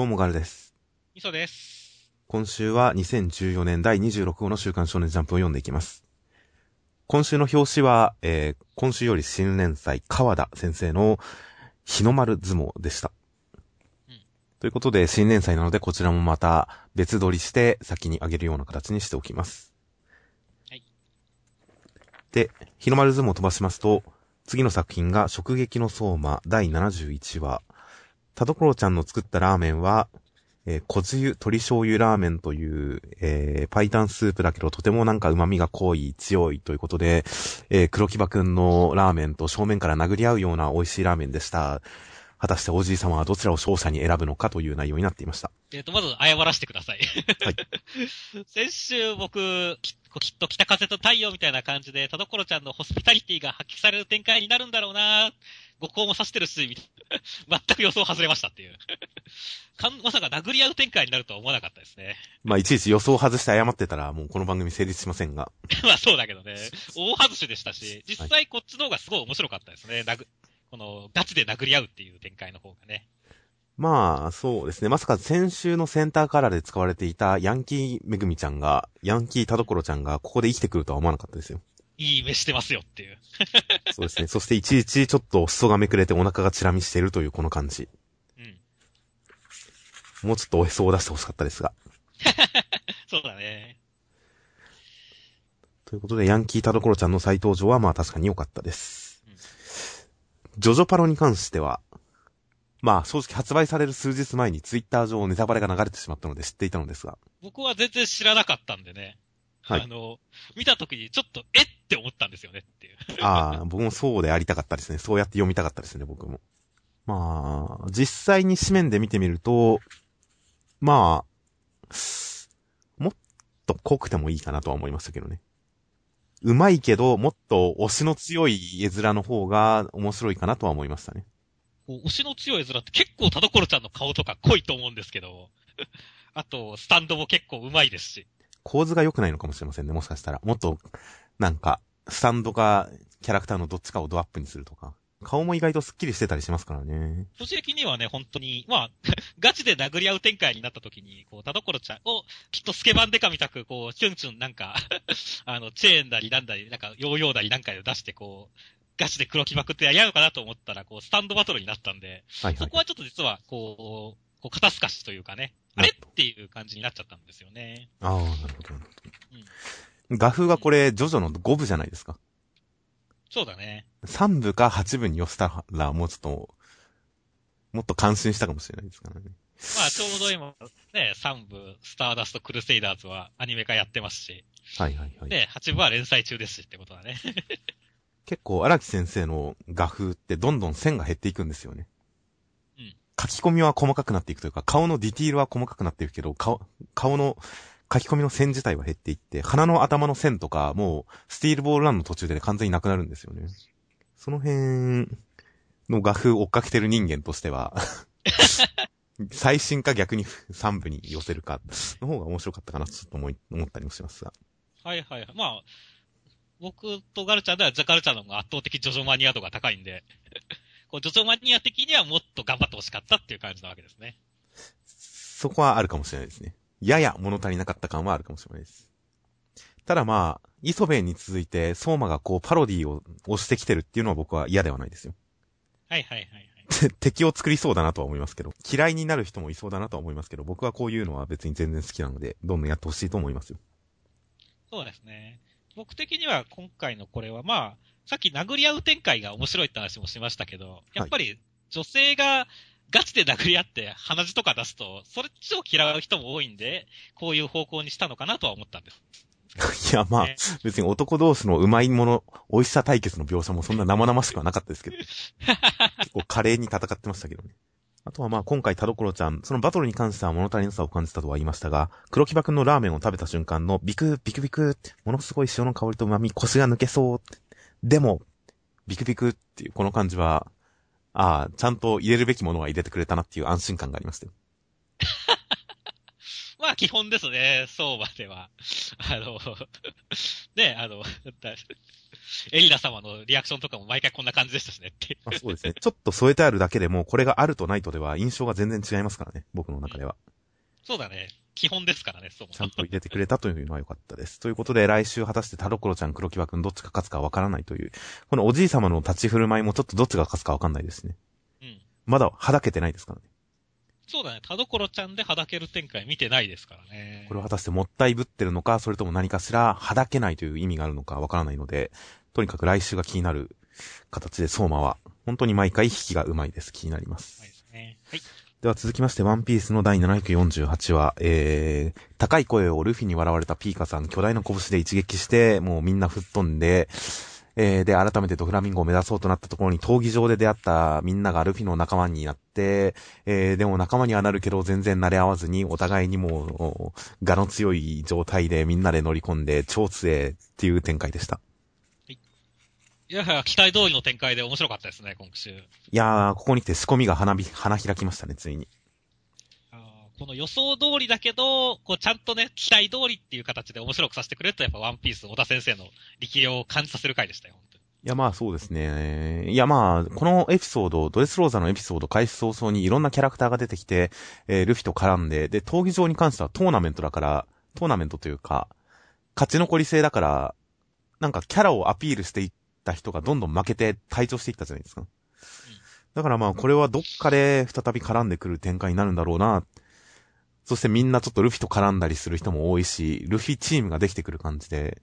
どうもガルです。みそです。今週は2014年第26号の週刊少年ジャンプを読んでいきます。今週の表紙は、えー、今週より新連載、川田先生の日の丸相撲でした。うんということで、新連載なので、こちらもまた別撮りして先に上げるような形にしておきます。はい。で、日の丸相撲を飛ばしますと、次の作品が、食撃の相馬第71話。田所ちゃんの作ったラーメンは、えー、小汁鶏醤油ラーメンという、えー、パイタンスープだけど、とてもなんか旨味が濃い、強いということで、えー、黒木場くんのラーメンと正面から殴り合うような美味しいラーメンでした。果たしておじい様はどちらを勝者に選ぶのかという内容になっていました。えっ、と、まず謝らせてください。はい。先週僕、ききっと北風と太陽みたいな感じで、田所ちゃんのホスピタリティが発揮される展開になるんだろうなご校もさしてるし、全く予想外れましたっていう。かんまさか殴り合う展開になるとは思わなかったですね。まあ、いちいち予想を外して謝ってたら、もうこの番組成立しませんが。まあそうだけどね、大外しでしたし、実際こっちの方がすごい面白かったですね。殴この、ガチで殴り合うっていう展開の方がね。まあ、そうですね。まさか先週のセンターカラーで使われていたヤンキーめぐみちゃんが、ヤンキー田所ちゃんがここで生きてくるとは思わなかったですよ。いい目してますよっていう。そうですね。そしていちいちちょっと裾がめくれてお腹がチラ見しているというこの感じ。うん。もうちょっとおへそを出してほしかったですが。そうだね。ということで、ヤンキー田所ちゃんの再登場はまあ確かに良かったです。ジョジョパロに関しては、まあ正直発売される数日前にツイッター上ネタバレが流れてしまったので知っていたのですが。僕は全然知らなかったんでね。はいあの、見た時にちょっと、えって思ったんですよねっていう。ああ、僕もそうでありたかったですね。そうやって読みたかったですね、僕も。まあ、実際に紙面で見てみると、まあ、もっと濃くてもいいかなとは思いましたけどね。うまいけど、もっと押しの強い絵面の方が面白いかなとは思いましたね。こう押しの強い絵面って結構田所ちゃんの顔とか濃いと思うんですけど、あと、スタンドも結構上手いですし。構図が良くないのかもしれませんね、もしかしたら。もっと、なんか、スタンドか、キャラクターのどっちかをドアップにするとか。顔も意外とスッキリしてたりしますからね。個人的にはね、本当に、まあ、ガチで殴り合う展開になった時に、こう、田所ちゃんを、きっとスケバンデカみたく、こう、チュンチュンなんか、あの、チェーンだりなんだり、なんか、ヨーヨーだりなんかで出して、こう、ガチで黒木まくってやり合うのかなと思ったら、こう、スタンドバトルになったんで、はいはいそこ。はちょっと実は、こう、こう肩透かしというかね、あれっていう感じになっちゃったんですよね。ああ、なるほど、なるほど。画風がこれ、ジョジョの5部じゃないですか。そうだね。3部か8部に寄せたら、もうちょっと、もっと感心したかもしれないですからね。まあ、ちょうど今、ね、3部、スターダスト・クルセイダーズはアニメ化やってますし、はいはいはい。で、8部は連載中ですしってことだね。結構、荒木先生の画風ってどんどん線が減っていくんですよね。うん書き込みは細かくなっていくというか、顔のディティールは細かくなっていくけど、顔、顔の書き込みの線自体は減っていって、鼻の頭の線とか、もう、スティールボールランの途中で完全になくなるんですよね。その辺の画風を追っかけてる人間としては、最新か逆に3部に寄せるか、の方が面白かったかなとちょっと思い、思ったりもしますが。はいはいはい。まあ、僕とガルちゃんではザ・ガルちゃんの方が圧倒的ジョジョマニア度が高いんで、こうジョジョマニア的にはもっと頑張ってほしかったっていう感じなわけですね。そこはあるかもしれないですね。やや物足りなかった感はあるかもしれないです。ただまあ、磯部に続いて、相馬がこうパロディを押してきてるっていうのは僕は嫌ではないですよ。はいはいはいはい。敵を作りそうだなとは思いますけど、嫌いになる人もいそうだなとは思いますけど、僕はこういうのは別に全然好きなので、どんどんやってほしいと思いますよ。そうですね。僕的には今回のこれはまあ、さっき殴り合う展開が面白いって話もしましたけど、やっぱり女性がガチで殴り合って鼻血とか出すと、それっちを嫌う人も多いんで、こういう方向にしたのかなとは思ったんです。いやまあね、別に男同士のうまいもの、美味しさ対決の描写もそんな生々しくはなかったですけど、結構華麗に戦ってましたけどね。あとはまあ今回田所ちゃん、そのバトルに関しては物足りなさを感じたとは言いましたが、黒木場くんのラーメンを食べた瞬間のビクビクビクって、ものすごい塩の香りと旨味、腰が抜けそう。でも、ビクビクっていうこの感じは、ああ、ちゃんと入れるべきものは入れてくれたなっていう安心感がありましたよ。まあ基本ですね、相場では。あの、ね、あの、だエリナ様のリアクションとかも毎回こんな感じでしたしねって。まあ、そうですね。ちょっと添えてあるだけでも、これがあるとないとでは印象が全然違いますからね。僕の中では。そうだね。基本ですからね、そうちゃんと入れてくれたというのは良かったです。ということで、来週果たして田所ちゃん、黒木場くんどっちが勝つかわからないという、このおじい様の立ち振る舞いもちょっとどっちが勝つかわかんないですね。うん。まだ、はだけてないですからね。そうだね。田所ちゃんではだける展開見てないですからね。これは果たしてもったいぶってるのか、それとも何かしら、はだけないという意味があるのかわからないので、とにかく来週が気になる形で、相馬は、本当に毎回引きがうまいです。気になります。はいですね。はい。では続きまして、ワンピースの第748話、えー、高い声をルフィに笑われたピーカさん、巨大な拳で一撃して、もうみんな吹っ飛んで、えー、で、改めてドフラミンゴを目指そうとなったところに、闘技場で出会ったみんながルフィの仲間になって、えー、でも仲間にはなるけど全然慣れ合わずに、お互いにもう、我の強い状態でみんなで乗り込んで、超強えっていう展開でした。いや、期待通りの展開で面白かったですね、今週。いやー、ここに来て仕込みが花び、花開きましたね、ついに。この予想通りだけど、こうちゃんとね、期待通りっていう形で面白くさせてくれると、やっぱワンピース、小田先生の力量を感じさせる回でしたよ、本当に。いや、まあそうですね。いや、まあ、このエピソード、ドレスローザのエピソード開始早々にいろんなキャラクターが出てきて、えールフィと絡んで、で、闘技場に関してはトーナメントだから、トーナメントというか、勝ち残り制だから、なんかキャラをアピールしていった人がどんどん負けて退場していったじゃないですか。だからまあ、これはどっかで再び絡んでくる展開になるんだろうな。そしてみんなちょっとルフィと絡んだりする人も多いし、ルフィチームができてくる感じで、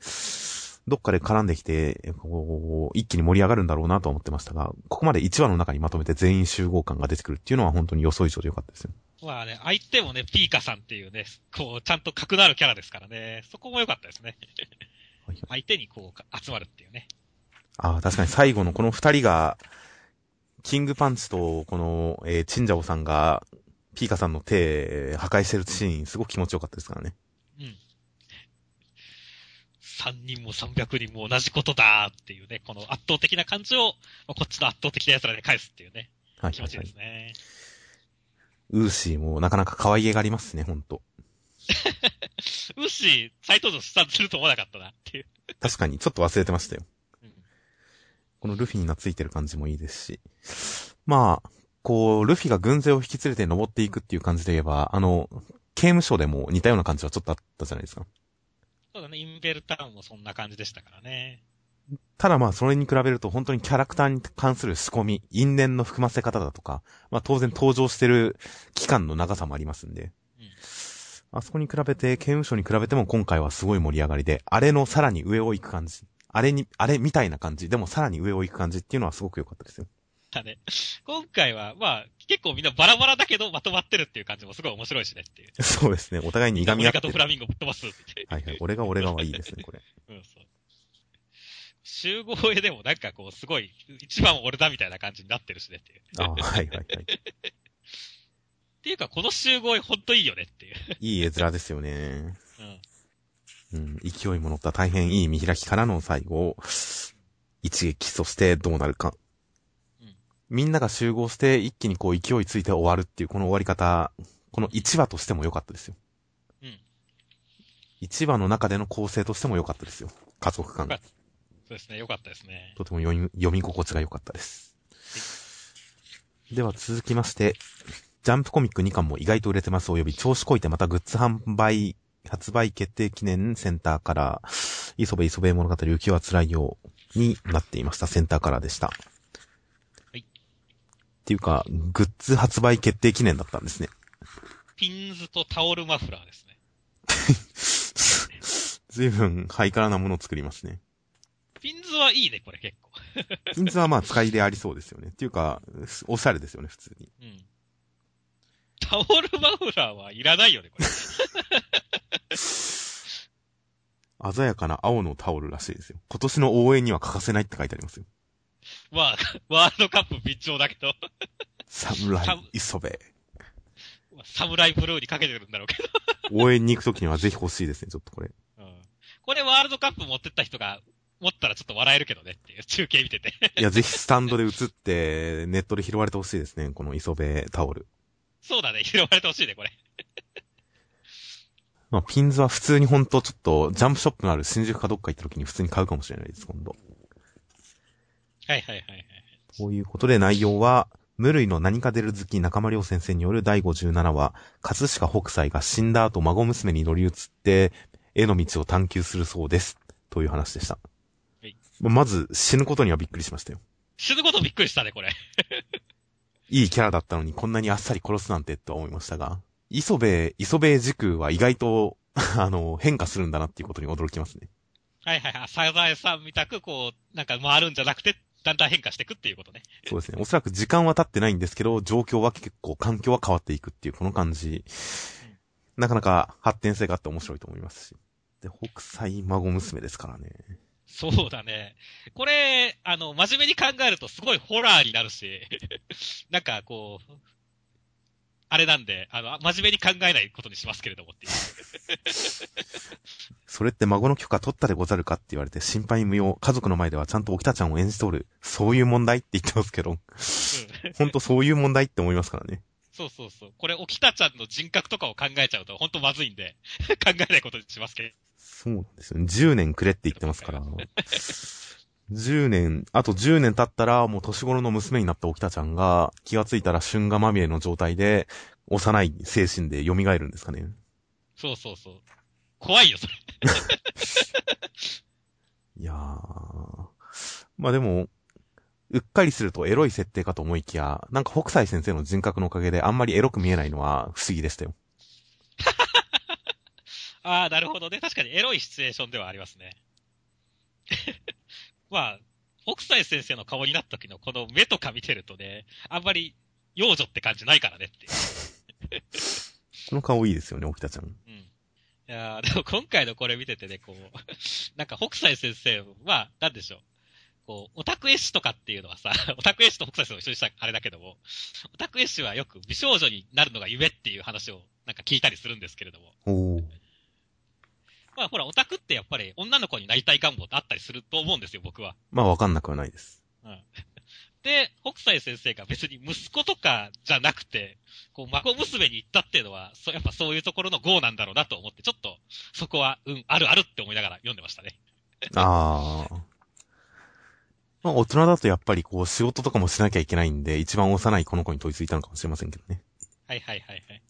どっかで絡んできて、こう、一気に盛り上がるんだろうなと思ってましたが、ここまで1話の中にまとめて全員集合感が出てくるっていうのは本当に予想以上でよかったですよ。まあね、相手もね、ピーカさんっていうね、こう、ちゃんと格のあるキャラですからね、そこも良かったですね。はい相手にこう、集まるっていうね。ああ、確かに最後のこの二人が、キングパンチと、この、えーチンジャオさんが、ピーカさんの手、破壊してるシーン、すごく気持ちよかったですからね。うん。3人も300人も同じことだっていうね、この圧倒的な感じを、まあこっちの圧倒的な奴らで返すっていうね、はい気持ちいいはいはい。ですね。ウーシーもなかなか可愛げがありますね、ほんと。ウッシー、再登場したすると思わなかったなっていう。確かに、ちょっと忘れてましたよ。うんこのルフィに懐いてる感じもいいですし。まあ、こう、ルフィが軍勢を引き連れて登っていくっていう感じで言えば、あの、刑務所でも似たような感じはちょっとあったじゃないですか。そうだね、インベルタウンもそんな感じでしたからね。ただまあ、それに比べると本当にキャラクターに関する仕込み、因縁の含ませ方だとか、まあ当然登場してる期間の長さもありますんで。うんあそこに比べて、刑務所に比べても今回はすごい盛り上がりで、あれのさらに上を行く感じ。あれに、あれみたいな感じ。でもさらに上を行く感じっていうのはすごく良かったですよ。だね。今回は、まあ、結構みんなバラバラだけどまとまってるっていう感じもすごい面白いしねっていう。そうですね。お互いにいがみ合って俺がとフ。ラミンゴぶっ飛ばすって。はいはい。俺が俺がはいいですね、これ。うん、そう。集合へでもなんかこう、すごい、一番俺だみたいな感じになってるしねっていう。あはいはいはい。っていうか、この集合へほんといいよねっていう。いい絵面ですよね。うん。うん、勢いも乗った大変いい見開きからの最後、一撃、そしてどうなるか。うんみんなが集合して一気にこう勢いついて終わるっていうこの終わり方、この1話としても良かったですよ。うん。1話の中での構成としても良かったですよ。家族感が。そうですね、よかったですね。とても読み、読み心地が良かったです。では続きまして、ジャンプコミック2巻も意外と売れてますおよび調子こいてまたグッズ販売、発売決定記念センターから、磯部磯部物語浮世は辛いようになっていました。センターカラーでした。はいっていうか、グッズ発売決定記念だったんですね。ピンズとタオルマフラーですね。随分ハイカラなものを作りますね。ピンズはいいね、これ結構。ピンズはまあ使いでありそうですよね。っていうか、おしゃれですよね、普通に。うん。タオルマフラーはいらないよね、これ。鮮やかな青のタオルらしいですよ。今年の応援には欠かせないって書いてありますよ。まあ、ワールドカップ必聴だけど、サムラサイ、磯部。サムライブルーにかけてるんだろうけ応援に行くときにはぜひ欲しいですね、ちょっとこれ。ど。うん。これワールドカップ持ってった人が、持ったらちょっと笑えるけどねっていう、中継見てて。いや、ぜひスタンドで映って、ネットで拾われてほしいですね、この磯部タオル。そうだね、拾われてほしいね、これ。まあ、ピンズは普通にほんとちょっと、ジャンプショップのある新宿かどっか行った時に普通に買うかもしれないです、今度。はいはいはいはい。こういうことで内容は、無類の何か出る好き中間良先生による第57話、葛飾北斎が死んだ後孫娘に乗り移って、絵の道を探求するそうです。という話でした。はい。まず、死ぬことにはびっくりしましたよ。死ぬことびっくりしたね、これ。いいキャラだったのにこんなにあっさり殺すなんてと思いましたが、磯部、磯部時空は意外と、あの、変化するんだなっていうことに驚きますね。はいはいはい。サザエさんみたく、こう、なんか回るんじゃなくて、だんだん変化していくっていうことね。そうですね。おそらく時間は経ってないんですけど、状況は結構、環境は変わっていくっていう、この感じ。なかなか発展性があって面白いと思いますし。で、北斎孫娘ですからね。そうだね。これ、あの、真面目に考えるとすごいホラーになるし、なんかこう、あれなんで、あの、真面目に考えないことにしますけれどもっていう。それって孫の許可取ったでござるかって言われて心配無用。家族の前ではちゃんと沖田ちゃんを演じ取る。そういう問題って言ってますけど。うん、ほんとそういう問題って思いますからね。そうそうそう。これ、沖田ちゃんの人格とかを考えちゃうと、ほんとまずいんで、考えないことにしますけど。そうなんですよね。10年くれって言ってますから。10年、あと10年経ったら、もう年頃の娘になった沖田ちゃんが、気がついたら春画まみれの状態で、幼い精神で蘇るんですかね。そうそうそう。怖いよ、それ。いやー。まあでも、うっかりするとエロい設定かと思いきや、なんか北斎先生の人格のおかげであんまりエロく見えないのは不思議でしたよ。ああ、なるほどね。確かにエロいシチュエーションではありますね。まあ、北斎先生の顔になった時のこの目とか見てるとね、あんまり幼女って感じないからねって。この顔いいですよね、沖田ちゃん。うん。いやでも今回のこれ見ててね、こう、なんか北斎先生は、なんでしょう。こう、オタク絵師とかっていうのはさ、オタク絵師と北斎先生を一緒にしたあれだけども、オタク絵師はよく美少女になるのが夢っていう話をなんか聞いたりするんですけれども。おまあほら、オタクってやっぱり女の子になりたい願望ってあったりすると思うんですよ、僕は。まあわかんなくはないです。うん。で、北斎先生が別に息子とかじゃなくて、こう、孫娘に行ったっていうのは、そやっぱそういうところの業なんだろうなと思って、ちょっと、そこは、うん、あるあるって思いながら読んでましたね。ああ。まあ大人だとやっぱりこう仕事とかもしなきゃいけないんで、一番幼いこの子に問いついたのかもしれませんけどね。はいはいはいはい。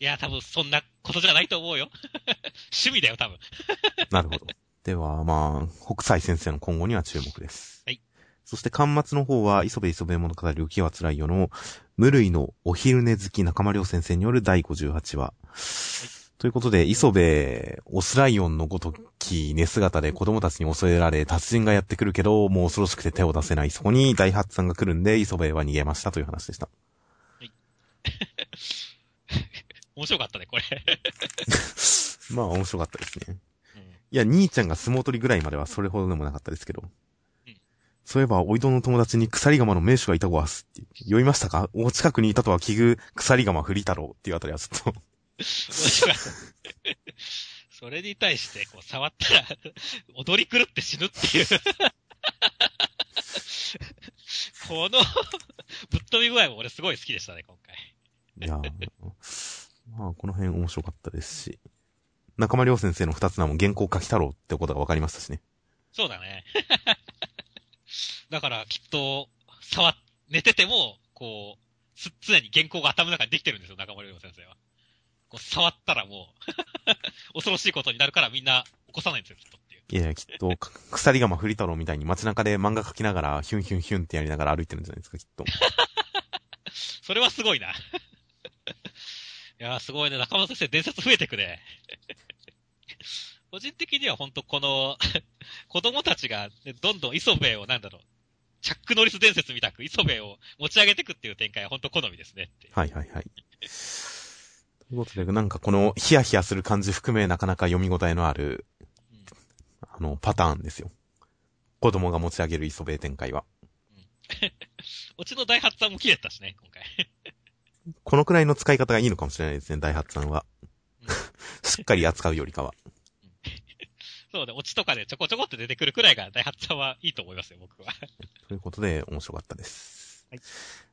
いや、多分そんなことじゃないと思うよ。趣味だよ、多分。なるほど。では、まあ、北斎先生の今後には注目です。はい。そして、端末の方は、磯部磯部物語浮きは辛いよの、無類のお昼寝好き中間良先生による第58話。はい、ということで、磯部、オスライオンのごとき寝姿で子供たちに襲えられ、達人がやってくるけど、もう恐ろしくて手を出せない。そこに大発さんが来るんで、磯部は逃げましたという話でした。はい。面白かったね、これ。まあ、面白かったですね。うん、いや、兄ちゃんが相撲取りぐらいまではそれほどでもなかったですけど。うん、そういえば、おいどの友達に鎖釜の名手がいたごわすって。読みましたか？お近くにいたとは聞く鎖釜振り太郎っていうあたりはちょっと それに対して、こう、触ったら、踊り狂って死ぬっていう このぶっ飛び具合も俺すごい好きでしたね、今回。いやまあ、この辺面白かったですし。中間良先生の二つ名も原稿書き太郎ってことが分かりましたしね。そうだね。だから、きっと、触っ、寝てても、こう、す、常に原稿が頭の中にできてるんですよ、中村良先生は。こう、触ったらもう 恐ろしいことになるからみんな起こさないんですよ、きっとっていう。いやいや、きっと、鎖釜振り太郎みたいに街中で漫画描きながら、ヒュンヒュンヒュンってやりながら歩いてるんじゃないですか、きっと。それはすごいな。いやー、すごいね。中村先生、伝説増えてくね。個人的には本当この 子供たちが、ね、どんどん磯部をなんだろう、チャックノリス伝説みたく磯部を持ち上げていくっていう展開は本当好みですね。はいはいはい。ということで、なんかこのヒヤヒヤする感じ含めなかなか読み応えのある、うん、あの、パターンですよ。子供が持ち上げる磯部展開は。うん。うちの大発さんも綺麗だったしね。このくらいの使い方がいいのかもしれないですね、ダイハツさんは。しっかり扱うよりかは。そうね、オチとかでちょこちょこって出てくるくらいがダイハツさんはいいと思いますよ、僕は。ということで、面白かったです。はい。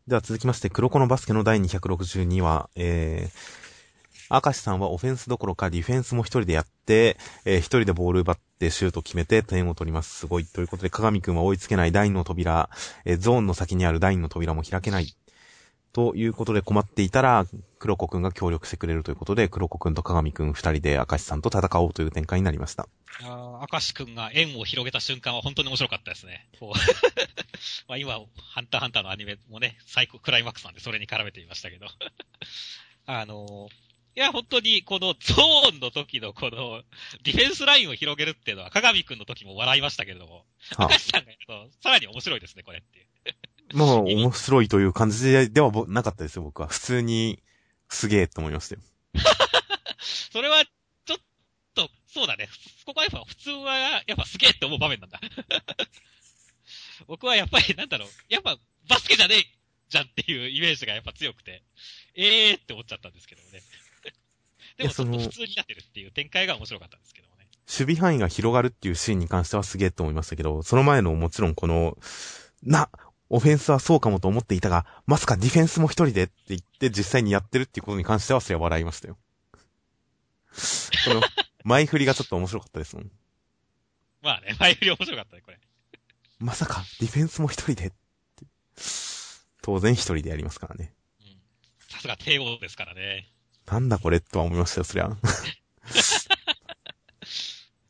では続きまして、黒子のバスケの第262話、えー、明石さんはオフェンスどころかディフェンスも一人でやって、えー一人でボール奪ってシュート決めて点を取ります。すごい。ということで、鏡くんは追いつけない第二の扉、えーゾーンの先にある第二の扉も開けない。ということで困っていたら、黒子くんが協力してくれるということで、黒子くんと鏡くん二人で明石さんと戦おうという展開になりました。あー明石くんが円を広げた瞬間は本当に面白かったですね。まあ今、ハンターハンターのアニメもね、最高クライマックスなんでそれに絡めていましたけど。あのいや、本当に、このゾーンの時のこの、ディフェンスラインを広げるっていうのは、鏡くんの時も笑いましたけれども、は明石さんがやると、さらに面白いですね、これっていう。もう面白いという感じではぼなかったですよ、僕は。普通に、すげえと思いましたよ。それは、ちょっと、そうだね。ここはやっぱ、普通は、やっぱすげえって思う場面なんだ。僕はやっぱり、なんだろう、やっぱ、バスケじゃねえじゃんっていうイメージがやっぱ強くて、ええーって思っちゃったんですけどもね。でも、ちょっと普通になってるっていう展開が面白かったんですけどもね。守備範囲が広がるっていうシーンに関してはすげえと思いましたけど、その前のもちろんこの、な、オフェンスはそうかもと思っていたが、まさかディフェンスも一人でって言って実際にやってるっていうことに関してはそれは笑いましたよ。この、前振りがちょっと面白かったですもん。まあね、前振り面白かったね、これ。まさかディフェンスも一人でって。当然一人でやりますからね。うん。さすが帝王ですからね。なんだこれとは思いましたよ、そりゃ。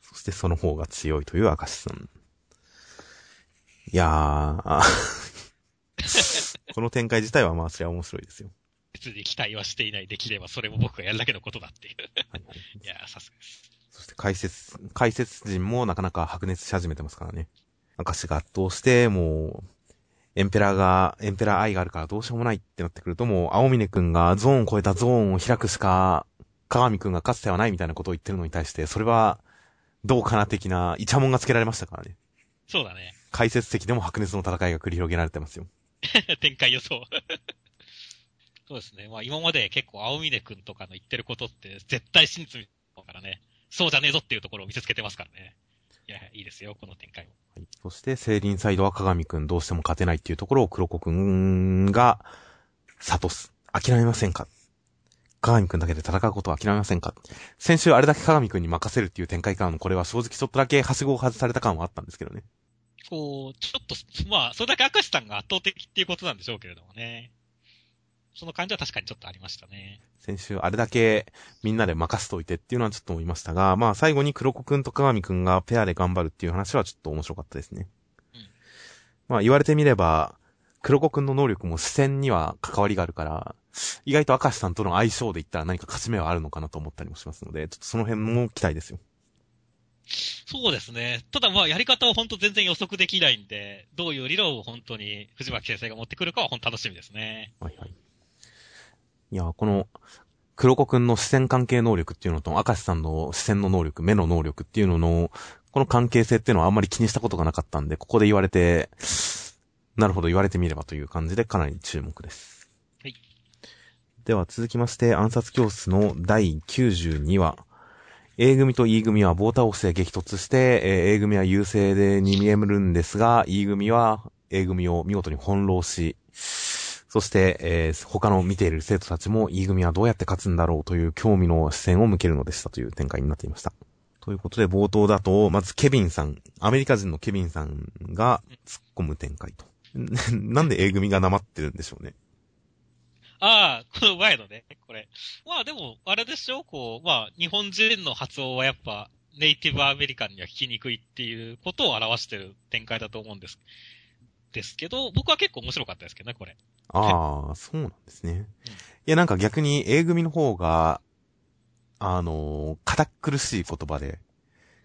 そしてその方が強いという明石さん。いやー、この展開自体はまあそれは面白いですよ。別に期待はしていないできれば、それも僕がやるだけのことだっていう。はいはい、いやー、さすがです。そして解説、解説陣もなかなか白熱し始めてますからね。明石が圧倒して、もう、エンペラーが、エンペラー愛があるからどうしようもないってなってくると、もう、青峰くんがゾーンを超えたゾーンを開くしか、鏡くんがかつてはないみたいなことを言ってるのに対して、それは、どうかな的な、イチャモンがつけられましたからね。そうだね。解説席でも白熱の戦いが繰り広げられてますよ。展開予想。そうですね。まあ今まで結構青峰くんとかの言ってることって絶対真実だからね。そうじゃねえぞっていうところを見せつけてますからね。いや、いいですよ、この展開も。はい、そして、セイリンサイドは鏡くんどうしても勝てないっていうところを黒子くんが、悟す。諦めませんか？鏡くんだけで戦うことは諦めませんか？先週あれだけ鏡くんに任せるっていう展開からのこれは正直ちょっとだけはしごを外された感はあったんですけどね。こう、ちょっと、まあ、それだけ明石さんが圧倒的っていうことなんでしょうけれどもね。その感じは確かにちょっとありましたね。先週あれだけみんなで任せといてっていうのはちょっと思いましたが、まあ最後に黒子くんと鏡くんがペアで頑張るっていう話はちょっと面白かったですね。うんまあ言われてみれば、黒子くんの能力も視線には関わりがあるから、意外と明石さんとの相性で言ったら何か勝ち目はあるのかなと思ったりもしますので、ちょっとその辺も期待ですよ。そうですね。ただまあ、やり方を本当全然予測できないんで、どういう理論を本当に藤巻先生が持ってくるかは本当楽しみですね。はいはい。いや、この、黒子くんの視線関係能力っていうのと、明石さんの視線の能力、目の能力っていうのの、この関係性っていうのはあんまり気にしたことがなかったんで、ここで言われて、なるほど言われてみればという感じでかなり注目です。はい。では続きまして、暗殺教室の第92話。A 組と E 組は棒倒しで激突して、えー A 組は優勢でに見えるんですが、E 組は A 組を見事に翻弄し、そして、えー他の見ている生徒たちも E 組はどうやって勝つんだろうという興味の視線を向けるのでしたという展開になっていました。ということで冒頭だと、まずケビンさん、アメリカ人のケビンさんが突っ込む展開と。なんで A 組がなまってるんでしょうね。ああ、この前のね、これ。まあでも、あれでしょ？こう、まあ、日本人の発音はやっぱ、ネイティブアメリカンには聞きにくいっていうことを表してる展開だと思うんです。ですけど、僕は結構面白かったですけどね、これ。ああ、そうなんですね。いや、なんか逆に A 組の方が、あのー堅苦しい言葉で、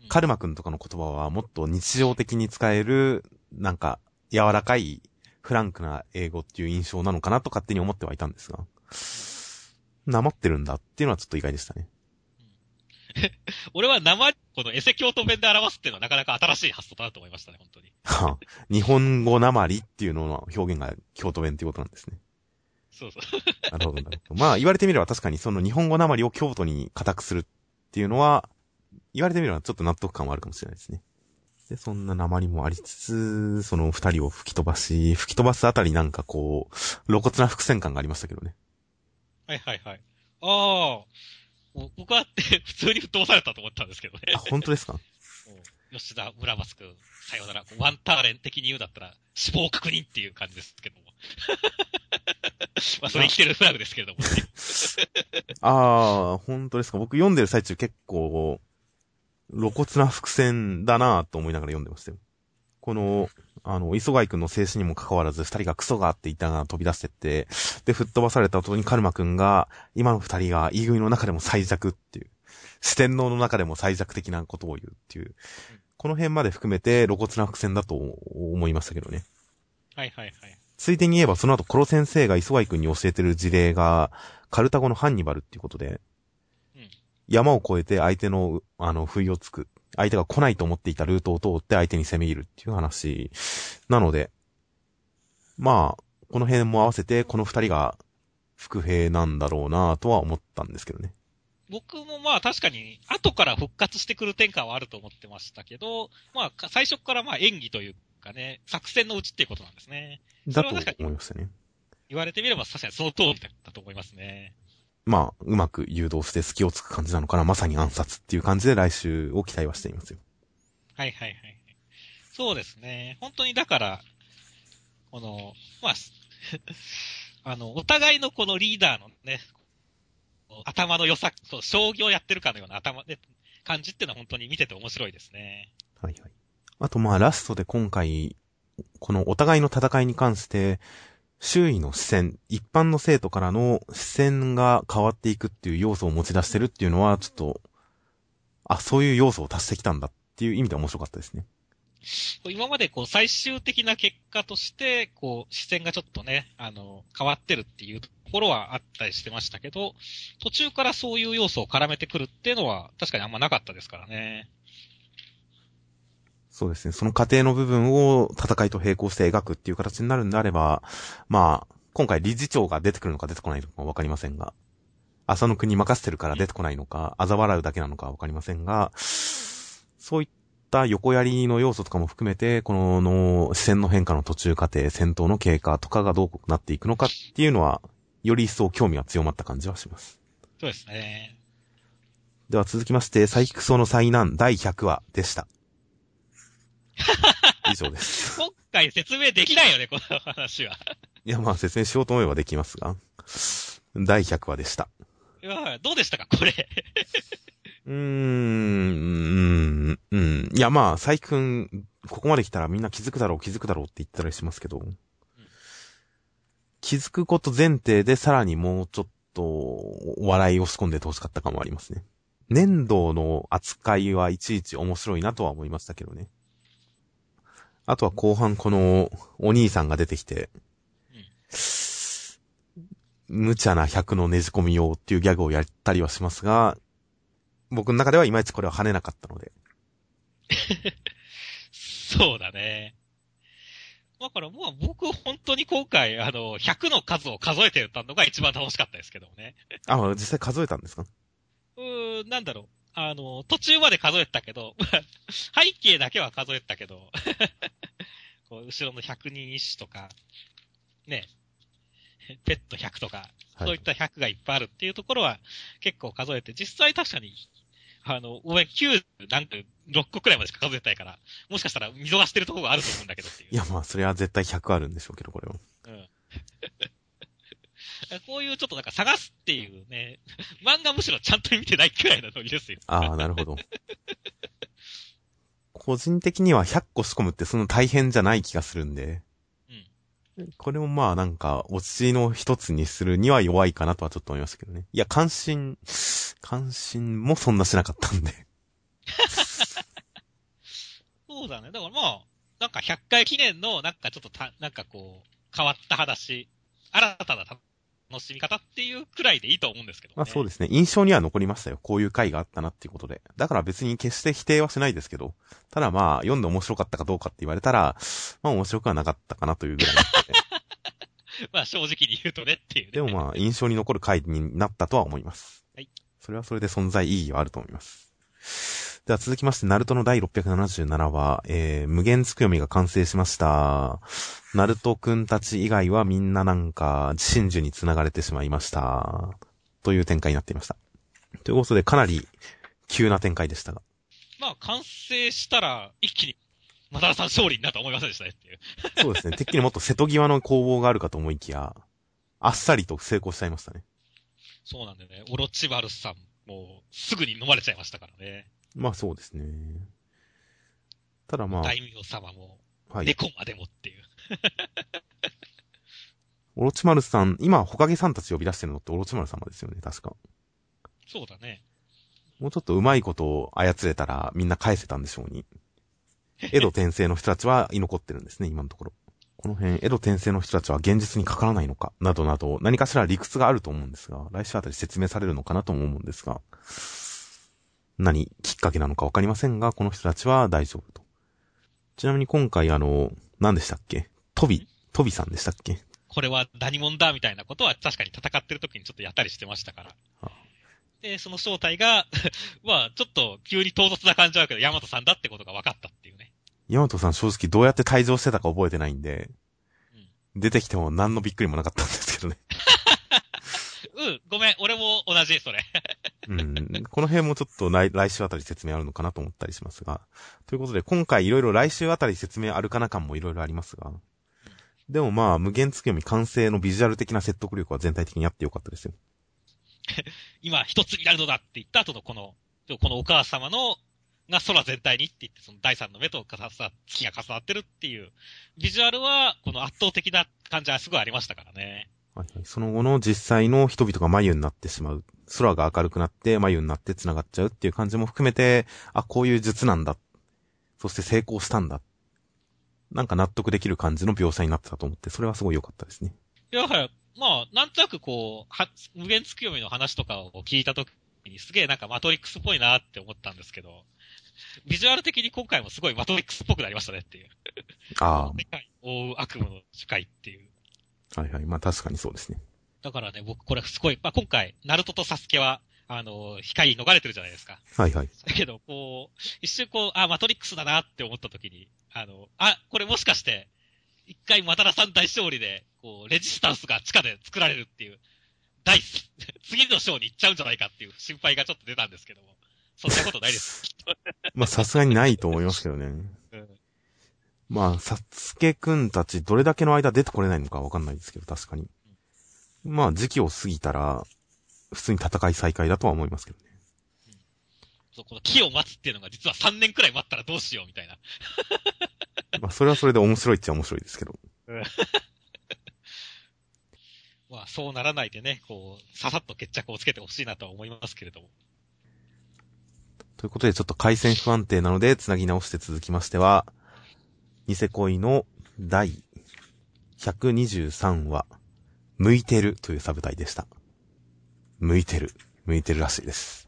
うんカルマくんとかの言葉はもっと日常的に使える、なんか、柔らかい、フランクな英語っていう印象なのかなと勝手に思ってはいたんですが、なまってるんだっていうのはちょっと意外でしたね。俺は生、このエセ京都弁で表すっていうのはなかなか新しい発想だなと思いましたね、本当に。はあ日本語なまりっていうのの表現が京都弁っていうことなんですね。そうそう。なるほど、なるほど。まあ、言われてみれば確かにその日本語なまりを京都に固くするっていうのは、言われてみればちょっと納得感はあるかもしれないですね。で、そんななまりもありつつ、その二人を吹き飛ばし、吹き飛ばすあたりなんかこう、露骨な伏線感がありましたけどね。はいはいはい。ああ、僕はって 普通に吹っ飛ばされたと思ったんですけどね。あ、本当ですか？吉田村松君、さようなら。ワンターレン的に言うだったら、死亡確認っていう感じですけども。まあ、それ生きてるフラグですけれどもね。ああ、本当ですか。僕読んでる最中結構、露骨な伏線だなぁと思いながら読んでましたよ。この、あの、磯貝くんの静止にも関わらず、二人がクソがって言ったが飛び出してって、で、吹っ飛ばされた後にカルマくんが、今の二人が E 組の中でも最弱っていう、四天王の中でも最弱的なことを言うっていう、この辺まで含めて露骨な伏線だと思いましたけどね。はいはいはい。ついでに言えば、その後、コロ先生が磯貝くんに教えてる事例が、カルタゴのハンニバルっていうことで、うん山を越えて相手の、あの、不意をつく。相手が来ないと思っていたルートを通って相手に攻め入るっていう話。なので、まあ、この辺も合わせて、この二人が、伏兵なんだろうなとは思ったんですけどね。僕もまあ確かに、後から復活してくる展開はあると思ってましたけど、まあか最初からまあ演技というかね、作戦のうちっていうことなんですね。だと思いましたね。言われてみれば確かにその通りだったと思いますね。まあ、うまく誘導して隙をつく感じなのかな。まさに暗殺っていう感じで来週を期待はしていますよ。はいはいはい。そうですね。本当にだから、この、まあ、あの、お互いのこのリーダーのね、頭の良さ、そう、将棋をやってるかのような頭で、感じっていうのは本当に見てて面白いですね。はいはい。あとまあラストで今回、このお互いの戦いに関して、周囲の視線、一般の生徒からの視線が変わっていくっていう要素を持ち出してるっていうのは、ちょっと、あ、そういう要素を足してきたんだっていう意味で面白かったですね。今までこう最終的な結果として、こう視線がちょっとね、あの、変わってるっていうところはあったりしてましたけど、途中からそういう要素を絡めてくるっていうのは確かにあんまなかったですからね。そうですね。その過程の部分を戦いと並行して描くっていう形になるんであれば、まあ、今回理事長が出てくるのか出てこないのかわかりませんが、朝の国任せてるから出てこないのか、嘲笑うだけなのかわかりませんが、そういった横槍の要素とかも含めて、このの視線の変化の途中過程、戦闘の経過とかがどうなっていくのかっていうのは、より一層興味が強まった感じはします。そうですね。では続きまして、サイキクソの災難第100話でした。以上です。今回説明できないよね、この話は。いや、まあ説明しようと思えばできますが、第100話でした。いやどうでしたか、これ。うーん、うん、うん。いや、まあ、佐伯くん、ここまで来たらみんな気づくだろう、気づくだろうって言ったりしますけど、気づくこと前提でさらにもうちょっと、笑いを仕込んでてほしかった感もありますね。粘土の扱いはいちいち面白いなとは思いましたけどね。あとは後半このお兄さんが出てきて、無茶な100のねじ込み用っていうギャグをやったりはしますが、僕の中ではいまいちこれは跳ねなかったので。そうだね。だからもう僕本当に今回、あの、100の数を数えてたのが一番楽しかったですけどね。あ、実際数えたんですか？うーん、なんだろう。あの、途中まで数えてたけど、背景だけは数えてたけど、こう後ろの百人一首とか、ね、ペット100とか、はいそういった100がいっぱいあるっていうところは結構数えて、実際確かに、あの、上9、なんか6個くらいまでしか数えてないから、もしかしたら見逃してるところがあると思うんだけどっていう。いや、まあ、それは絶対100あるんでしょうけど、これは。うん。こういうちょっとなんか探すっていうね、漫画むしろちゃんと見てないくらいなノリですよ。ああ、なるほど。個人的には100個仕込むってそんな大変じゃない気がするんで。これもまあなんか、オチの一つにするには弱いかなとはちょっと思いましたけどね。いや、関心、関心もそんなしなかったんで。そうだね。だからまあ、なんか100回記念の、なんかちょっとた、なんかこう、変わった話、新たな楽しみ方っていうくらいでいいと思うんですけどね。まあそうですね。印象には残りましたよ。こういう回があったなっていうことで。だから別に決して否定はしないですけど。ただまあ、読んで面白かったかどうかって言われたら、まあ面白くはなかったかなというぐらい。まあ正直に言うとねっていう、ね。でもまあ、印象に残る回になったとは思います。はい。それはそれで存在意義はあると思います。では続きまして、ナルトの第677話、えー、無限つく読みが完成しました。ナルトくんたち以外はみんななんか、真珠に繋がれてしまいました。という展開になっていました。ということで、かなり急な展開でしたが。まあ、完成したら、一気に、マダラさん勝利になると思いませんでしたねっていう。そうですね。てっきりもっと瀬戸際の攻防があるかと思いきや、あっさりと成功しちゃいましたね。そうなんだよね。オロチバルさん、もう、すぐに飲まれちゃいましたからね。まあそうですね。ただまあ、大名様も、はい。猫までもっていう。オロチマルさん、今、ホカゲさんたち呼び出してるのってオロチマル様ですよね、確か。そうだね。もうちょっと上手いことを操れたらみんな返せたんでしょうに。江戸転生の人たちは 居残ってるんですね、今のところ。この辺、江戸転生の人たちは現実にかからないのか、などなど、何かしら理屈があると思うんですが、来週あたり説明されるのかなとも思うんですが、何きっかけなのかわかりませんが、この人たちは大丈夫と。ちなみに今回あの、何でしたっけ？トビ、トビさんでしたっけ？これは何者だみたいなことは確かに戦ってる時にちょっとやったりしてましたからあ。で、その正体が、まあ、ちょっと急に唐突な感じはあるけど、ヤマトさんだってことが分かったっていうね。ヤマトさん正直どうやって退場してたか覚えてないんで、出てきても何のびっくりもなかったんですけどね。うん、ごめん、俺も同じ、それ。うん。この辺もちょっと来来週あたり説明あるのかなと思ったりしますが。ということで、今回いろいろ来週あたり説明あるかな感もいろいろありますが。でもまあ、無限月読み完成のビジュアル的な説得力は全体的にあってよかったですよ。今、一つになるのだって言った後のこの、このお母様の、が空全体にって言って、その第三の目と重なった、月が重なってるっていう、ビジュアルは、この圧倒的な感じはすごいありましたからね。はいはい。その後の実際の人々が眉になってしまう。空が明るくなって眉になって繋がっちゃうっていう感じも含めて、あ、こういう術なんだ。そして成功したんだ。なんか納得できる感じの描写になってたと思って、それはすごい良かったですね。いや、はい。まあ、なんとなくこう、は、無限月読みの話とかを聞いたときにすげえなんかマトリックスっぽいなって思ったんですけど、ビジュアル的に今回もすごいマトリックスっぽくなりましたねっていう。あ世界を覆う悪夢の世界っていう。あ。はいはい。まあ確かにそうですね。だからね、僕これすごい、まあ今回、ナルトとサスケは、あの、光逃れてるじゃないですか。はいはい。だけど、こう、一瞬こう、あ、マトリックスだなって思った時に、あの、あ、これもしかして、一回マタラさん大勝利で、こう、レジスタンスが地下で作られるっていう、第、次の章に行っちゃうんじゃないかっていう心配がちょっと出たんですけども、そんなことないです。まあさすがにないと思いますけどね。うんまあ、サスケくんたちどれだけの間出てこれないのかわかんないですけど、確かに。まあ、時期を過ぎたら、普通に戦い再開だとは思いますけどね。そう、この木を待つっていうのが実は3年くらい待ったらどうしようみたいな。まあ、それはそれで面白いっちゃ面白いですけど。まあ、そうならないでね、こう、ささっと決着をつけてほしいなとは思いますけれども。ということで、ちょっと回線不安定なので、繋ぎ直して続きましては、ニセ恋の第123話、向いてるというサブタイでした。向いてる。向いてるらしいです。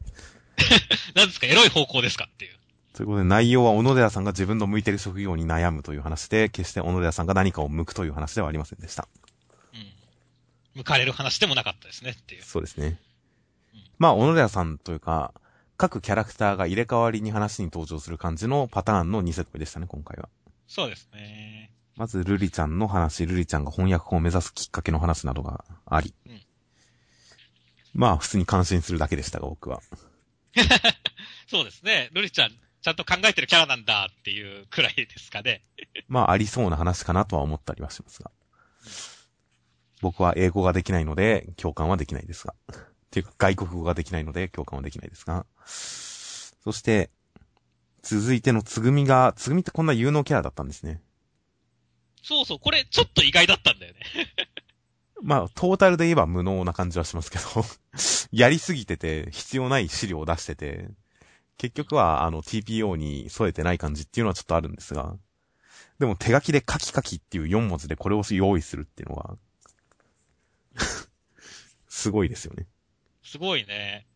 なんですか、エロい方向ですか？っていう。ということで内容は小野寺さんが自分の向いてる職業に悩むという話で、決して小野寺さんが何かを向くという話ではありませんでした。うん。向かれる話でもなかったですねっていう。そうですねうん。まあ、小野寺さんというか、各キャラクターが入れ替わりに話に登場する感じのパターンのニセ恋でしたね、今回は。そうですね。まず、ルリちゃんの話、ルリちゃんが翻訳家を目指すきっかけの話などがあり。うんまあ、普通に感心するだけでしたが、僕は。そうですね。ルリちゃん、ちゃんと考えてるキャラなんだっていうくらいですかね。まあ、ありそうな話かなとは思ったりはしますが。僕は英語ができないので、共感はできないですが。っていうか、外国語ができないので、共感はできないですが。そして、続いてのつぐみが、つぐみってこんな有能キャラだったんですね。そうそう、これちょっと意外だったんだよね。まあ、トータルで言えば無能な感じはしますけど、やりすぎてて、必要ない資料を出してて、結局は、あの、TPO に添えてない感じっていうのはちょっとあるんですが、でも手書きでカキカキっていう4文字でこれを用意するっていうのは、すごいですよね。すごいね。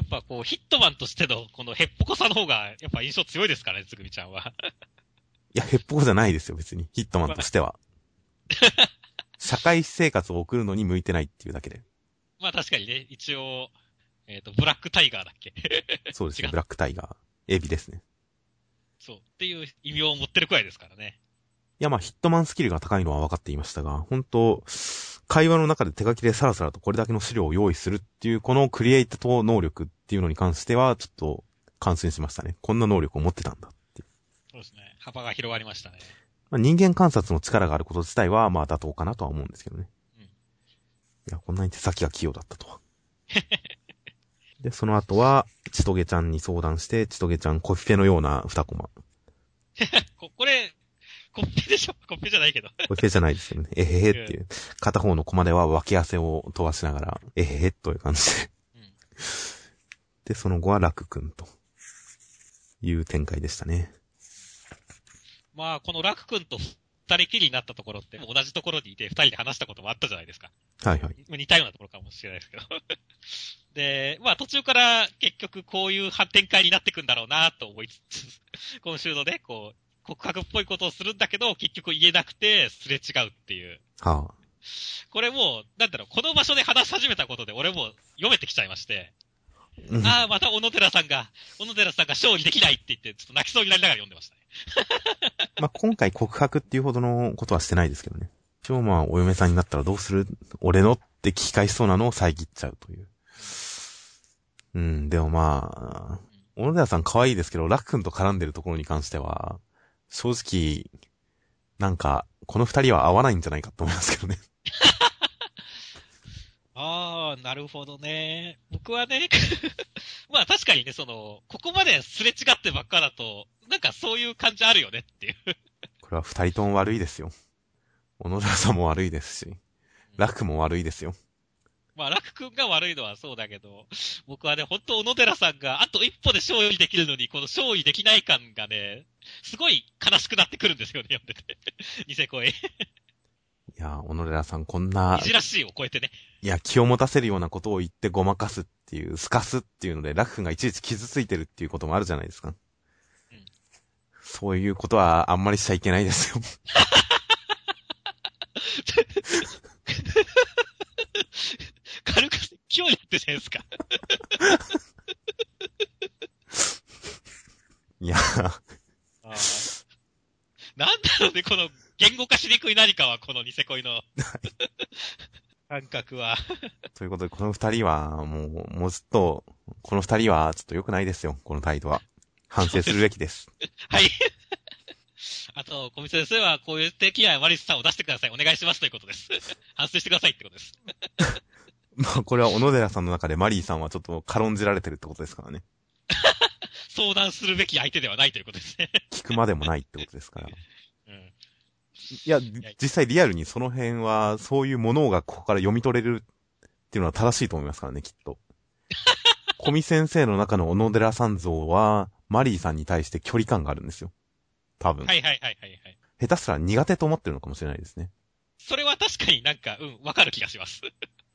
やっぱこう、ヒットマンとしての、このヘッポコさの方が、やっぱ印象強いですからね、つぐみちゃんは。いや、ヘッポコじゃないですよ、別に。ヒットマンとしては。社会生活を送るのに向いてないっていうだけで。まあ確かにね、一応、えっ、と、ブラックタイガーだっけそうですね、ブラックタイガー。エビですね。そう。っていう異名を持ってるくらいですからね。いや、まあ、ヒットマンスキルが高いのは分かっていましたが、本当会話の中で手書きでさらさらとこれだけの資料を用意するっていう、このクリエイト能力っていうのに関しては、ちょっと感心しましたね。こんな能力を持ってたんだって。そうですね。幅が広がりましたね。まあ、人間観察の力があること自体は、まあ妥当かなとは思うんですけどね。うんいや、こんなに手先が器用だったとは。で、その後は、ちとげちゃんに相談して、ちとげちゃんコピペのような二コマ。こ、これ、コッペでしょ？コッペじゃないけど。コピペじゃないですよね。えへへっていう。片方のコマでは脇汗を飛ばしながら、えへへという感じで。うん。で、その後は楽くんと。いう展開でしたね。まあ、このラク君と二人きりになったところって、同じところにいて二人で話したこともあったじゃないですか。はいはい。まあ似たようなところかもしれないですけど。で、まあ途中から結局こういう展開になってくんだろうなと思いつつ、今週のね、こう、告白っぽいことをするんだけど、結局言えなくてすれ違うっていう。はこれもう、なんだろう、この場所で話し始めたことで俺も読めてきちゃいまして、あ。うんああ、また小野寺さんが、小野寺さんが勝利できないって言って、ちょっと泣きそうになりながら読んでましたね。まあ、今回告白っていうほどのことはしてないですけどね。一応まあ、お嫁さんになったらどうする俺のって聞き返しそうなのを遮っちゃうという。うん、でもまあ、小野寺さん可愛いですけど、ラックンと絡んでるところに関しては、正直、なんか、この二人は合わないんじゃないかと思いますけどね。ああ、なるほどね。僕はね、まあ確かにね、その、ここまですれ違ってばっかだと、なんかそういう感じあるよねっていう。これは二人とも悪いですよ。小野寺さんも悪いですし、ラックも悪いですよ。まあ、楽君が悪いのはそうだけど、僕はね、本当小野寺さんがあと一歩で勝利できるのに、この勝利できない感がね、すごい悲しくなってくるんですよね、読んでて。ニセ恋。いや、小野寺さんこんな、いじらしいを超えてね。いや、気を持たせるようなことを言ってごまかすっていう、すかすっていうので、ラックがいちいち傷ついてるっていうこともあるじゃないですか。うんそういうことはあんまりしちゃいけないですよ。軽く勢いになってるじゃないですか。いや、あーなんだろうね、この言語化しにくい何かは、このニセ恋の感覚は。ということで、この二人は、もう、もうずっと、この二人は、ちょっと良くないですよ、この態度は。反省するべきです。はい。あと、小見先生はこういう的なマリスさんを出してください。お願いしますということです。反省してくださいってことです。まあ、これは小野寺さんの中でマリーさんはちょっと軽んじられてるってことですからね。相談するべき相手ではないということですね。聞くまでもないってことですから。うん。いや、実際リアルにその辺は、そういうものがここから読み取れるっていうのは正しいと思いますからね、きっと。小見先生の中の小野寺さん像は、マリーさんに対して距離感があるんですよ。多分。はいはいはいはいはい。下手したら苦手と思ってるのかもしれないですね。それは確かになんか、うん、わかる気がします。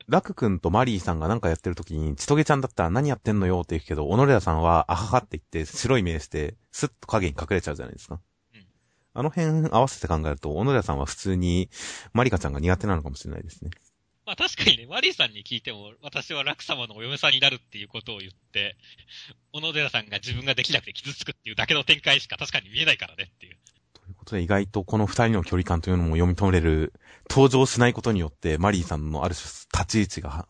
ラク君とマリーさんがなんかやってる時に、ちとげちゃんだったら何やってんのよって言うけど、小野寺さんは、あははって言って、白い目して、スッと影に隠れちゃうじゃないですか。うんあの辺合わせて考えると、小野寺さんは普通に、マリカちゃんが苦手なのかもしれないですね。まあ確かにね、マリーさんに聞いても、私は楽様のお嫁さんになるっていうことを言って、小野寺さんが自分ができなくて傷つくっていうだけの展開しか確かに見えないからねっていう。ことで、意外とこの二人の距離感というのも読み取れる、登場しないことによって、マリーさんのある種、立ち位置が、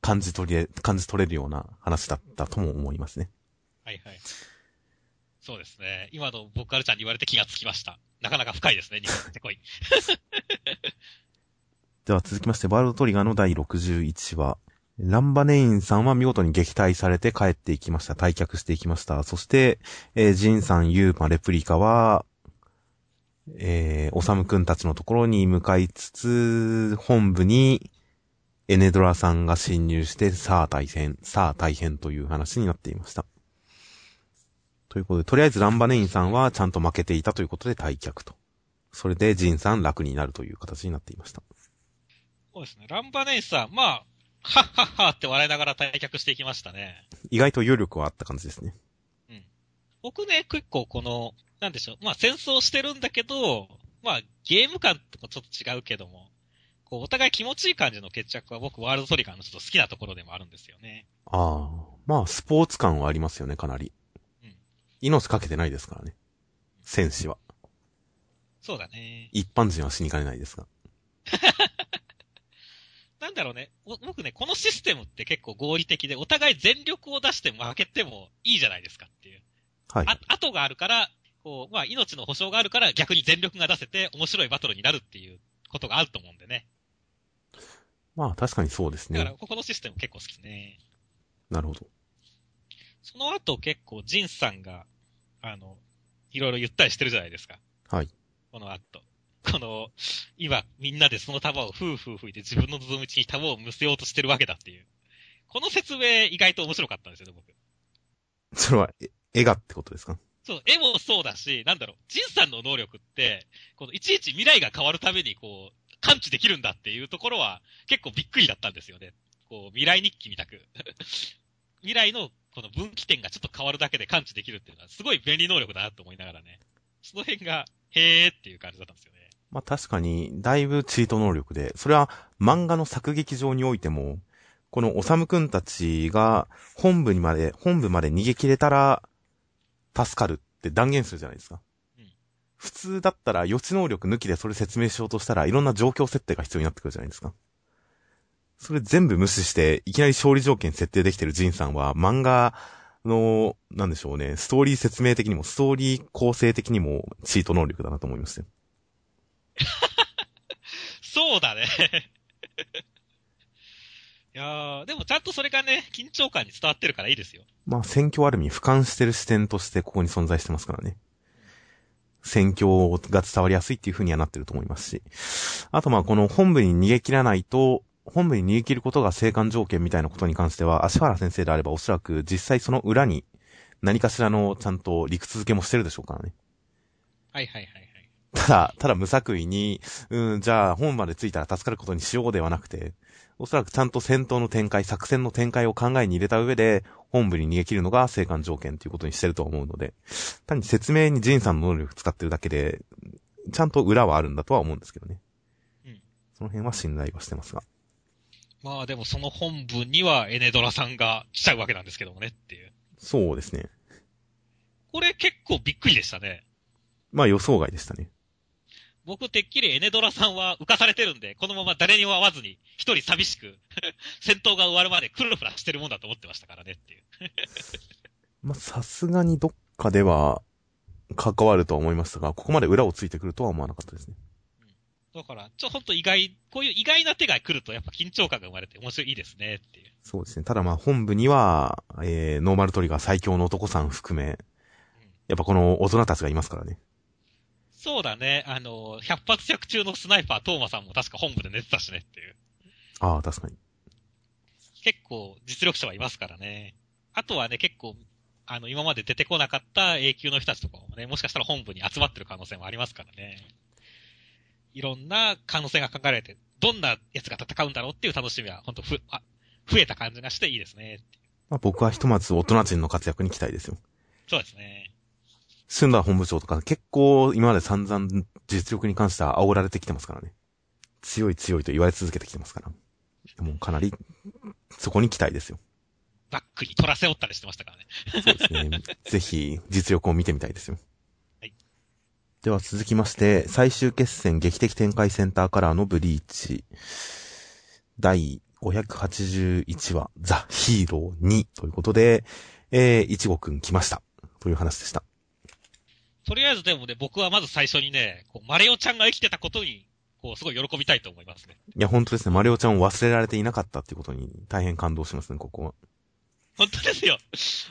感じ取れ、感じ取れるような話だったとも思いますね。はいはい。そうですね。今の僕アルちゃんに言われて気がつきました。なかなか深いですね、日本ってこい。では続きまして、ワールドトリガーの第61話。ランバネインさんは見事に撃退されて帰っていきました。退却していきました。そして、えージンさん、ユーマ、レプリカは、えー、オサムくんたちのところに向かいつつ、本部に、エネドラさんが侵入して、さあ大変、さあ大変という話になっていました。ということで、とりあえずランバネインさんはちゃんと負けていたということで退却と。それでジンさん楽になるという形になっていました。そうですね。ランバネイさん、まあ、はっはっはって笑いながら退却していきましたね。意外と余力はあった感じですね。僕ね、結構この、なんでしょう。まあ戦争してるんだけど、まあゲーム感とかちょっと違うけども、こうお互い気持ちいい感じの決着は僕ワールドトリガーのちょっと好きなところでもあるんですよね。ああ。まあ、スポーツ感はありますよね、かなり。うん命かけてないですからね。戦士は。そうだね。一般人は死にかねないですが。なんだろうね、僕ね、このシステムって結構合理的で、お互い全力を出して負けてもいいじゃないですかっていう。はい。あ、後があるから、こう、まあ、命の保証があるから逆に全力が出せて面白いバトルになるっていうことがあると思うんでね。まあ、確かにそうですね。だから、ここのシステム結構好きですね。なるほど。その後結構、ジンさんが、あの、いろいろ言ったりしてるじゃないですか。はい。この後。この、今、みんなでその束をふうふう吹いて自分の望む道に束をむせようとしてるわけだっていう。この説明意外と面白かったんですよね、僕。それは、絵がってことですか？そう、絵もそうだし、なんだろう、ジンさんの能力って、このいちいち未来が変わるために、こう、感知できるんだっていうところは、結構びっくりだったんですよね。こう、未来日記みたく。未来のこの分岐点がちょっと変わるだけで感知できるっていうのは、すごい便利能力だなと思いながらね。その辺が、へーっていう感じだったんですよね。まあ確かに、だいぶチート能力で、それは漫画の作劇場においても、このおさむくんたちが本部にまで、本部まで逃げ切れたら、助かるって断言するじゃないですか。うん、普通だったら予知能力抜きでそれ説明しようとしたらいろんな状況設定が必要になってくるじゃないですか。それ全部無視して、いきなり勝利条件設定できてるジンさんは、漫画の、なんでしょうね、ストーリー説明的にも、ストーリー構成的にも、チート能力だなと思いましたよ。そうだねいやー、でもちゃんとそれがね、緊張感に伝わってるからいいですよ。まあ、選挙ある意味俯瞰してる視点としてここに存在してますからね。戦況が伝わりやすいっていう風にはなってると思いますし。あとまあ、この本部に逃げ切らないと、本部に逃げ切ることが生還条件みたいなことに関しては、足原先生であればおそらく実際その裏に何かしらのちゃんと理屈付けもしてるでしょうからね。はいはいはい。ただ、ただ無作為に、うん、じゃあ本まで着いたら助かることにしようではなくて、おそらくちゃんと戦闘の展開、作戦の展開を考えに入れた上で、本部に逃げ切るのが生還条件ということにしてると思うので、単に説明にジンさんの能力使ってるだけで、ちゃんと裏はあるんだとは思うんですけどね。うん。その辺は信頼はしてますが。まあでもその本部にはエネドラさんが来ちゃうわけなんですけどもねっていう。そうですね。これ結構びっくりでしたね。まあ予想外でしたね。僕、てっきりエネドラさんは浮かされてるんで、このまま誰にも会わずに、一人寂しく 戦闘が終わるまでクルフラしてるもんだと思ってましたからねっていう まあ、さすがにどっかでは、関わるとは思いましたが、ここまで裏をついてくるとは思わなかったですね。うん、だから、ちょ、ほんと意外、こういう意外な手が来ると、やっぱ緊張感が生まれて面白いですねっていう。そうですね。ただまあ、本部には、えー、ノーマルトリガー最強の男さん含め、やっぱこの大人たちがいますからね。そうだね。あの、百発百中のスナイパー、トーマさんも確か本部で寝てたしねっていう。ああ、確かに。結構実力者はいますからね。あとはね、結構、あの、今まで出てこなかった A 級の人たちとかもね、もしかしたら本部に集まってる可能性もありますからね。いろんな可能性が考えられて、どんな奴が戦うんだろうっていう楽しみは、本当ふ、あ、増えた感じがしていいですね。まあ、僕はひとまず大人人の活躍に期待ですよ。そうですね。スンダー本部長とか結構今まで散々実力に関しては煽られてきてますからね。強い強いと言われ続けてきてますから。もうかなり、そこに期待ですよ。バックに取らせおったりしてましたからね。そうですね。ぜひ、実力を見てみたいですよ。はい。では続きまして、最終決戦劇的展開センターカラーのブリーチ。第581話、ザ・ヒーロー2ということで、えー、いちごくん来ました。という話でした。とりあえずでもね、僕はまず最初にね、こうマレオちゃんが生きてたことに、こう、すごい喜びたいと思いますね。いや、本当ですね。マレオちゃんを忘れられていなかったっていうことに大変感動しますね、ここは。本当ですよ。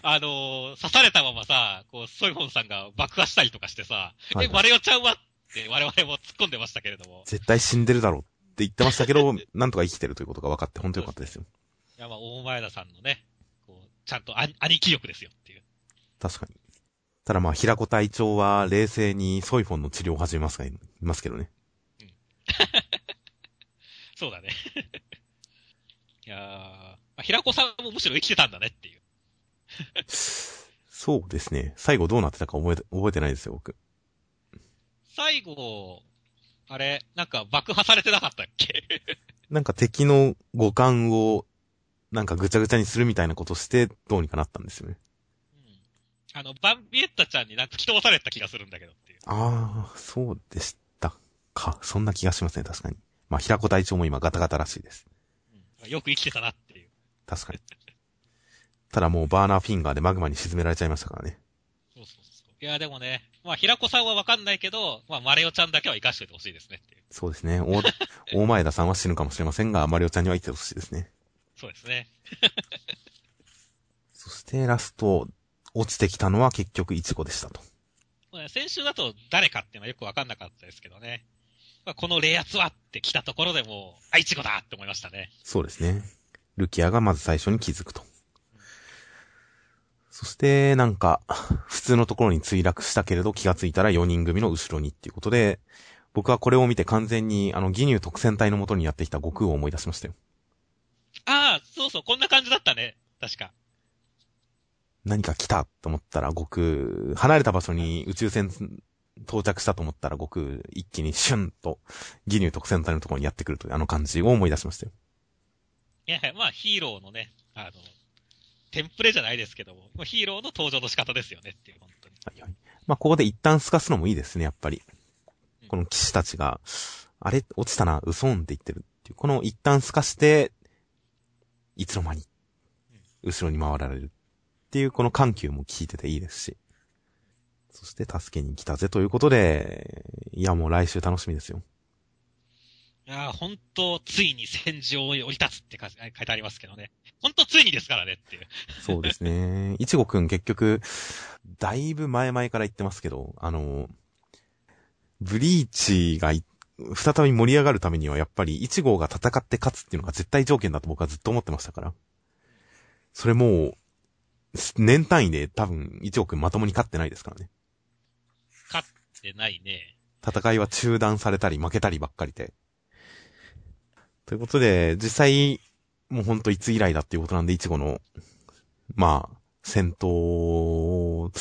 あのー、刺されたままさ、こう、ソイホンさんが爆破したりとかしてさ、はいはい、え、マレオちゃんは？って我々も突っ込んでましたけれども。絶対死んでるだろうって言ってましたけど、なんとか生きてるということが分かって本当よかったですよ。いや、まあ、大前田さんのね、こう、ちゃんと兄貴力ですよっていう。確かに。ただまあ、平子隊長は冷静にソイフォンの治療を始めますが、いますけどね。うん。そうだね。いやー、まあ、平子さんもむしろ生きてたんだねっていう。そうですね。最後どうなってたか覚えて、覚えてないですよ、僕。最後、あれ、なんか爆破されてなかったっけ？なんか敵の五感を、なんかぐちゃぐちゃにするみたいなことして、どうにかなったんですよね。あの、バンビエッタちゃんになんか吹き飛ばされた気がするんだけどっていう。ああ、そうでしたか。そんな気がしますね、確かに。まあ、平子隊長も今ガタガタらしいです。よく生きてたなっていう。確かに。ただもうバーナーフィンガーでマグマに沈められちゃいましたからね。そうそうそう。いや、でもね、まあ、平子さんはわかんないけど、まあ、マレオちゃんだけは生かしておいてほしいですねっていう。そうですね。大、大前田さんは死ぬかもしれませんが、マリオちゃんには生きてほしいですね。そうですね。そしてラスト、落ちてきたのは結局イチゴでしたと。まあ先週だと誰かっていうのはよくわかんなかったですけどね。まあ、この冷圧はって来たところでもう、あ、イチゴだって思いましたね。そうですね。ルキアがまず最初に気づくと。そして、なんか、普通のところに墜落したけれど気がついたら4人組の後ろにっていうことで、僕はこれを見て完全にあの、義乳特戦隊の元にやってきた悟空を思い出しましたよ。ああ、そうそう、こんな感じだったね。確か。何か来たと思ったら悟空、離れた場所に宇宙船到着したと思ったら悟空、一気にシュンと義乳特戦隊のところにやってくるというあの感じを思い出しましたよ。いやまあヒーローのね、あの、テンプレじゃないですけども、ヒーローの登場の仕方ですよねっていう、本当に。はいはい。まあ、ここで一旦透かすのもいいですね、やっぱりうん。この騎士たちが、あれ、落ちたな、うそんって言ってるっていう。この一旦透かして、いつの間に、後ろに回られるっていう、この緩急も効いてていいですし。そして助けに来たぜということで、いやもう来週楽しみですよ。いやー、本当ついに戦場を降り立つってか書いてありますけどね。本当ついにですからねっていう。そうですね。いちごくん結局、だいぶ前々から言ってますけど、あの、ブリーチがい再び盛り上がるためにはやっぱりいちごが戦って勝つっていうのが絶対条件だと僕はずっと思ってましたから。それもう、年単位で多分いちごくんまともに勝ってないですからね。勝ってないね。戦いは中断されたり負けたりばっかりで。ということで、実際、もうほんといつ以来だっていうことなんで、いちごの、まあ、戦闘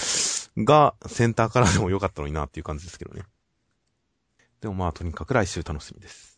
がセンターからでも良かったのになっていう感じですけどね。でもまあ、とにかく来週楽しみです。